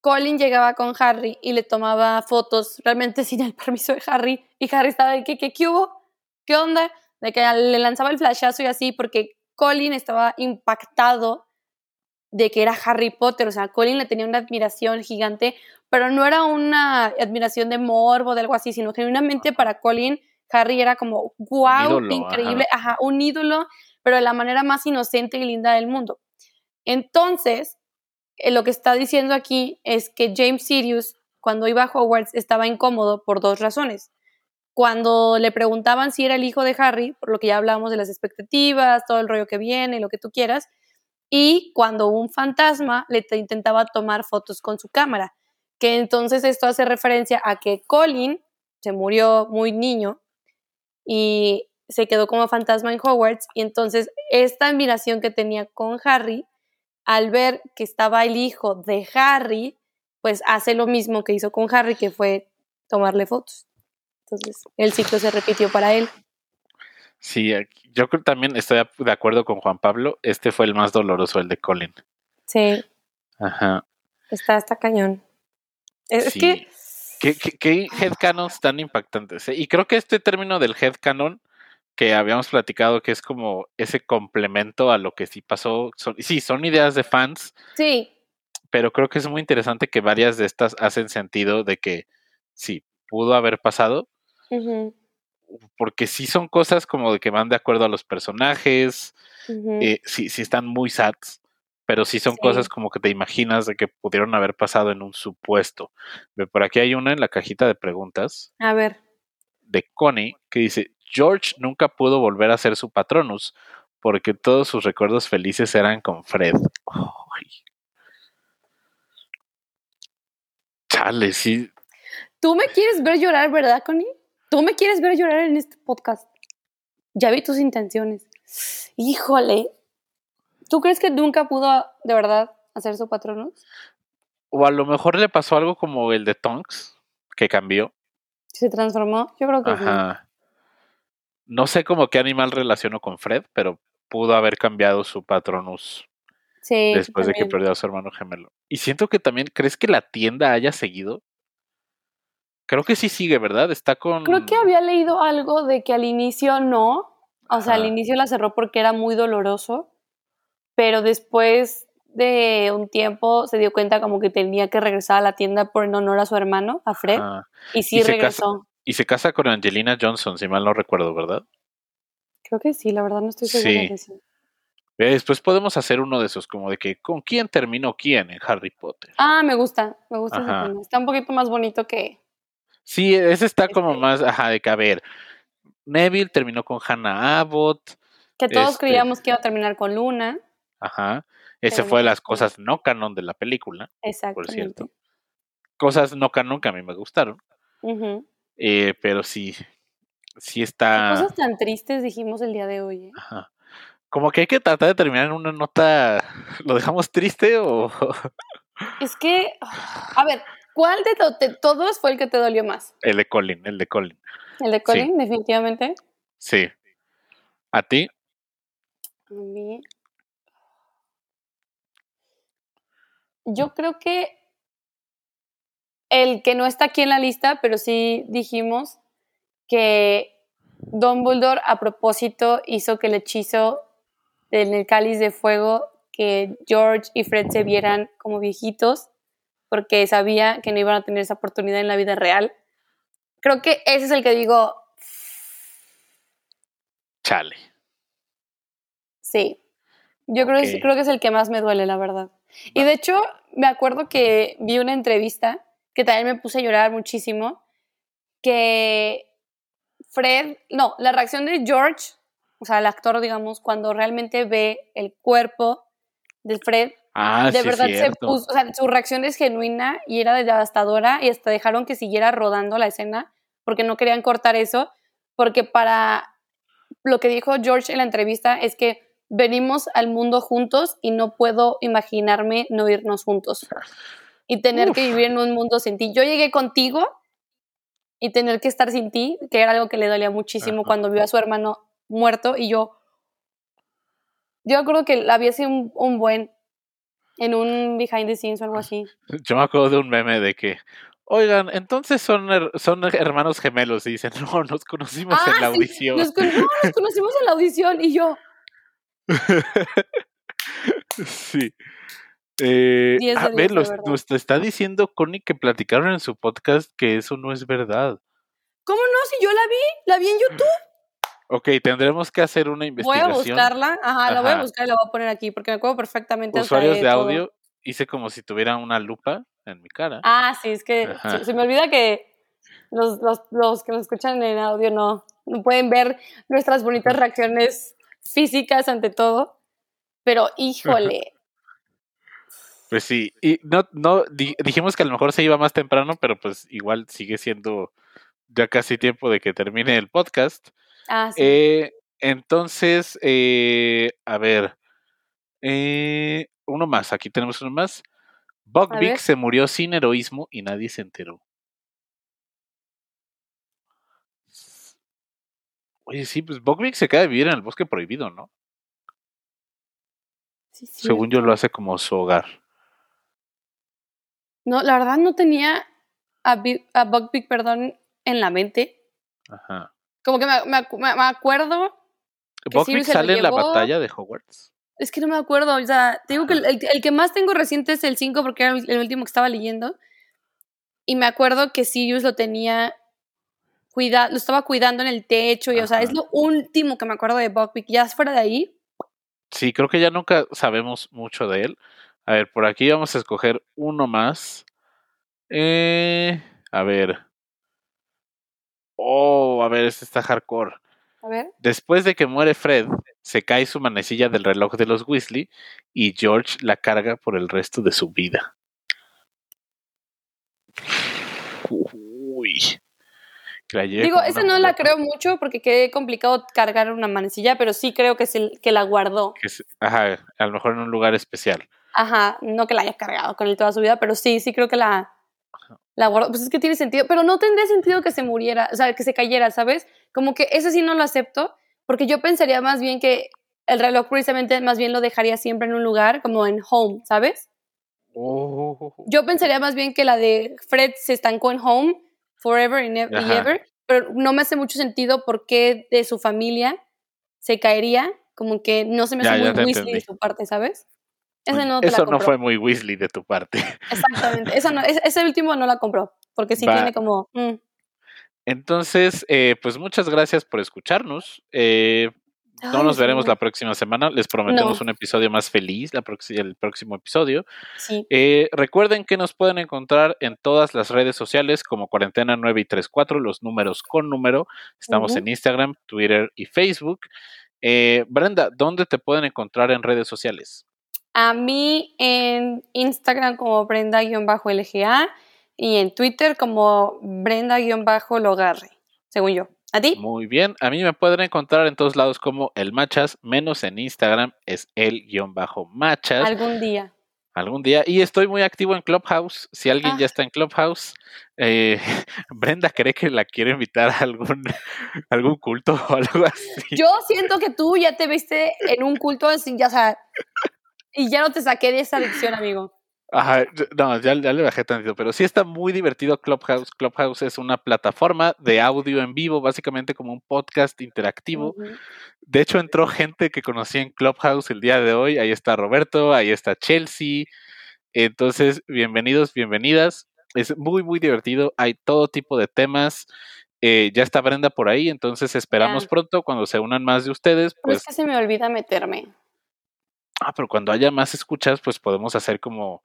Colin llegaba con Harry y le tomaba fotos realmente sin el permiso de Harry? Y Harry estaba de, ¿qué, qué, qué hubo? ¿Qué onda? De que le lanzaba el flashazo y así, porque Colin estaba impactado de que era Harry Potter, o sea, Colin le tenía una admiración gigante, pero no era una admiración de morbo, de algo así, sino genuinamente para Colin, Harry era como, wow, increíble, ajá. un ídolo, pero de la manera más inocente y linda del mundo. Entonces, eh, lo que está diciendo aquí es que James Sirius, cuando iba a Hogwarts, estaba incómodo por dos razones. Cuando le preguntaban si era el hijo de Harry, por lo que ya hablábamos de las expectativas, todo el rollo que viene, lo que tú quieras, y cuando un fantasma le intentaba tomar fotos con su cámara, que entonces esto hace referencia a que Colin se murió muy niño y se quedó como fantasma en Hogwarts y entonces esta admiración que tenía con Harry, al ver que estaba el hijo de Harry, pues hace lo mismo que hizo con Harry, que fue tomarle fotos. Entonces el ciclo se repitió para él. Sí, yo creo también estoy de acuerdo con Juan Pablo, este fue el más doloroso, el de Colin. Sí. Ajá. Está, está cañón. Es, que... ¿Qué, qué, qué headcanons tan impactantes? Eh? Y creo que este término del headcanon que habíamos platicado que es como ese complemento a lo que sí pasó. Son, sí, son ideas de fans. Sí. Pero creo que es muy interesante que varias de estas hacen sentido de que sí, pudo haber pasado. Porque sí son cosas como de que van de acuerdo a los personajes. Eh, sí, sí están muy sad. Pero sí son cosas como que te imaginas de que pudieron haber pasado en un supuesto. Por aquí hay una en la cajita de preguntas. A ver. De Connie que dice: George nunca pudo volver a ser su patronus, porque todos sus recuerdos felices eran con Fred. Chale, sí. Tú me quieres ver llorar, ¿verdad, Connie? Tú me quieres ver llorar en este podcast. Ya vi tus intenciones. Híjole. ¿Tú crees que nunca pudo de verdad hacer su patronus? O a lo mejor le pasó algo como el de Tonks, que cambió. ¿Se transformó? Yo creo que Ajá. No sé cómo qué animal relacionó con Fred, pero pudo haber cambiado su patronus sí, después de que perdió a su hermano gemelo. Y siento que también, ¿crees que la tienda haya seguido? Creo que sí sigue, ¿verdad? Está con. Creo que había leído algo de que al inicio no. O sea, al inicio la cerró porque era muy doloroso. Pero después de un tiempo se dio cuenta como que tenía que regresar a la tienda por en honor a su hermano, a Fred. Y sí Y regresó. Y se casa con Angelina Johnson, si mal no recuerdo, ¿verdad? Creo que sí, la verdad no estoy segura Sí. de sí. Eh, Después podemos hacer uno de esos, como de que ¿con quién terminó quién en Harry Potter? Ah, me gusta, me gusta ese tema. Está un poquito más bonito que. Sí, ese está como Este- más, ajá, de que a ver. Neville terminó con Hannah Abbott, Que todos Este- creíamos que iba a terminar con Luna. ajá. Ese fue de las cosas no canon de la película, Exactamente. cierto. cosas no canon que a mí me gustaron, Ujú. eh, pero sí, sí Qué está, cosas tan tristes dijimos el día de hoy. ¿eh? ajá. Como que hay que tratar de terminar en una nota, ¿lo dejamos triste o...? Es que, a ver, ¿cuál de, to- de todos fue el que te dolió más? El de Colin, el de Colin. El de Colin, definitivamente. Sí. ¿A ti? A mí. Yo creo que el que no está aquí en la lista, pero sí dijimos que Dumbledore a propósito hizo que el hechizo en el cáliz de fuego que George y Fred se vieran como viejitos porque sabía que no iban a tener esa oportunidad en la vida real. Creo que ese es el que digo, Chale. Sí. Yo creo, que, creo que es el que más me duele, la verdad. Y de hecho, me acuerdo que vi una entrevista que también me puse a llorar muchísimo, que Fred, no, la reacción de George, o sea, el actor, digamos, cuando realmente ve el cuerpo de Fred, Ah, de sí, verdad se puso, o sea, su reacción es genuina y era devastadora y hasta dejaron que siguiera rodando la escena porque no querían cortar eso, porque para lo que dijo George en la entrevista es que venimos al mundo juntos y no puedo imaginarme no irnos juntos y tener que vivir en un mundo sin ti. Yo llegué contigo y tener que estar sin ti, que era algo que le dolía muchísimo Ajá. cuando vio a su hermano muerto y yo yo creo que había sido un, un buen en un behind the scenes o algo así. Yo me acuerdo de un meme de que, oigan, entonces son, her- son hermanos gemelos. Y dicen, no, nos conocimos Ah, en la sí, audición. Nos, con- no, nos conocimos en la audición y yo, sí. Eh, Diez a ver, los- nos está diciendo Connie que platicaron en su podcast que eso no es verdad. ¿cómo no? Si yo la vi, la vi en YouTube. Ok, tendremos que hacer una Voy a investigación. buscarla, ajá, la voy a buscar y la voy a poner aquí porque me acuerdo perfectamente. Usuarios de todo. audio, hice como si tuviera una lupa en mi cara. Ah, sí, es que se, se me olvida que los, los, los que nos escuchan en audio no, no pueden ver nuestras bonitas reacciones físicas ante todo. Pero híjole, Pues sí, y no, no, di- dijimos que a lo mejor se iba más temprano, pero pues igual sigue siendo ya casi tiempo de que termine el podcast. Ah, sí. Eh, entonces, eh, a ver, eh, uno más, aquí tenemos uno más. Buckbeak se murió sin heroísmo y nadie se enteró. Oye, sí, pues Buckbeak se queda de vivir en el bosque prohibido, ¿no? Sí, Según yo lo hace como su hogar. No, la verdad no tenía a, Bi- a Buckbeak, perdón, en la mente. Ajá. Como que me, me me- acuerdo, Buckbeak sale en la batalla de Hogwarts. es que no me acuerdo, o sea, te digo que el, el- que más tengo reciente es el 5 porque era el último que estaba leyendo. Y me acuerdo que Sirius lo tenía cuida, lo estaba cuidando en el techo y o sea, es lo último que me acuerdo de Buckbeak. Ya fuera de ahí, Sí, creo que ya nunca sabemos mucho de él. A ver, por aquí vamos a escoger uno más. Eh, a ver. Oh, a ver, este está hardcore. a ver. Después de que muere Fred, se cae su manecilla del reloj de los Weasley y George la carga por el resto de su vida. Uy. Digo, esa no la creo mucho porque qué complicado cargar una manecilla, pero sí creo que es el que la guardó. Se- ajá, a lo mejor en un lugar especial. Ajá, no que la haya cargado con él toda su vida, pero sí, sí creo que la, la guardó. Pues es que tiene sentido, pero no tendría sentido que se muriera, o sea, que se cayera, ¿sabes? Como que ese sí no lo acepto, porque yo pensaría más bien que el reloj precisamente más bien lo dejaría siempre en un lugar, como en home, ¿sabes? Oh. Yo pensaría más bien que la de Fred se estancó en home Forever and Ajá. Ever, pero no me hace mucho sentido por qué de su familia se caería, como que no se me hace ya muy Weasley de su parte, ¿sabes? Ese no te la Eso no fue muy Weasley de tu parte. Exactamente, esa no, ese, último no la compró, porque sí Va. tiene como... mm, Entonces, eh, pues muchas gracias por escucharnos. Eh, no Ay, nos veremos la próxima semana. Les prometemos No. un episodio más feliz la el próximo episodio. sí. Eh, recuerden que nos pueden encontrar en todas las redes sociales como Cuarentena 9 y 34, los números con número. Estamos en Instagram, Twitter y Facebook. Eh, Brenda, ¿dónde te pueden encontrar en redes sociales? A mí en Instagram como Brenda-LGA y en Twitter como Brenda-Logarre, según yo. ¿A ti? Muy bien, a mí me pueden encontrar en todos lados como el Machas, menos en Instagram es el guion bajo Machas. Algún día. algún día. Y estoy muy activo en Clubhouse. Si alguien Ah. ya está en Clubhouse, eh, Brenda cree que la quiere invitar a algún, algún culto o algo así. Yo siento que tú ya te viste en un culto así, ya, sea, y ya no te saqué de esa adicción, amigo. Ajá, no, ya, ya le bajé tantito, pero sí está muy divertido Clubhouse. Clubhouse es una plataforma de audio en vivo, básicamente como un podcast interactivo. De hecho, entró gente que conocí en Clubhouse el día de hoy. Ahí está Roberto, ahí está Chelsea. Entonces, bienvenidos, bienvenidas. Es muy, muy divertido. Hay todo tipo de temas. Eh, ya está Brenda por ahí, entonces esperamos pronto cuando se unan más de ustedes. Pero Pues, es que se me olvida meterme. Ah, pero cuando haya más escuchas, pues podemos hacer como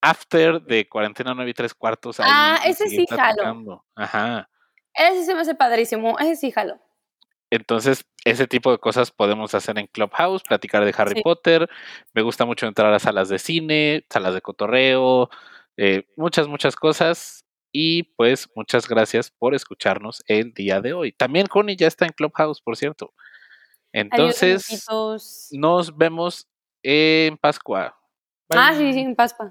after de cuarentena 9 y 3 cuartos. ahí Ah, ese sí jalo. Ajá. Ese se me hace padrísimo. Ese sí, jalo. Entonces, ese tipo de cosas podemos hacer en Clubhouse, platicar de Harry Sí. Potter. Me gusta mucho entrar a salas de cine, salas de cotorreo, eh, muchas, muchas cosas. Y pues, muchas gracias por escucharnos el día de hoy. También Connie ya está en Clubhouse, por cierto. Entonces, nos vemos en Pascua. Ah, sí, sí, en Pascua.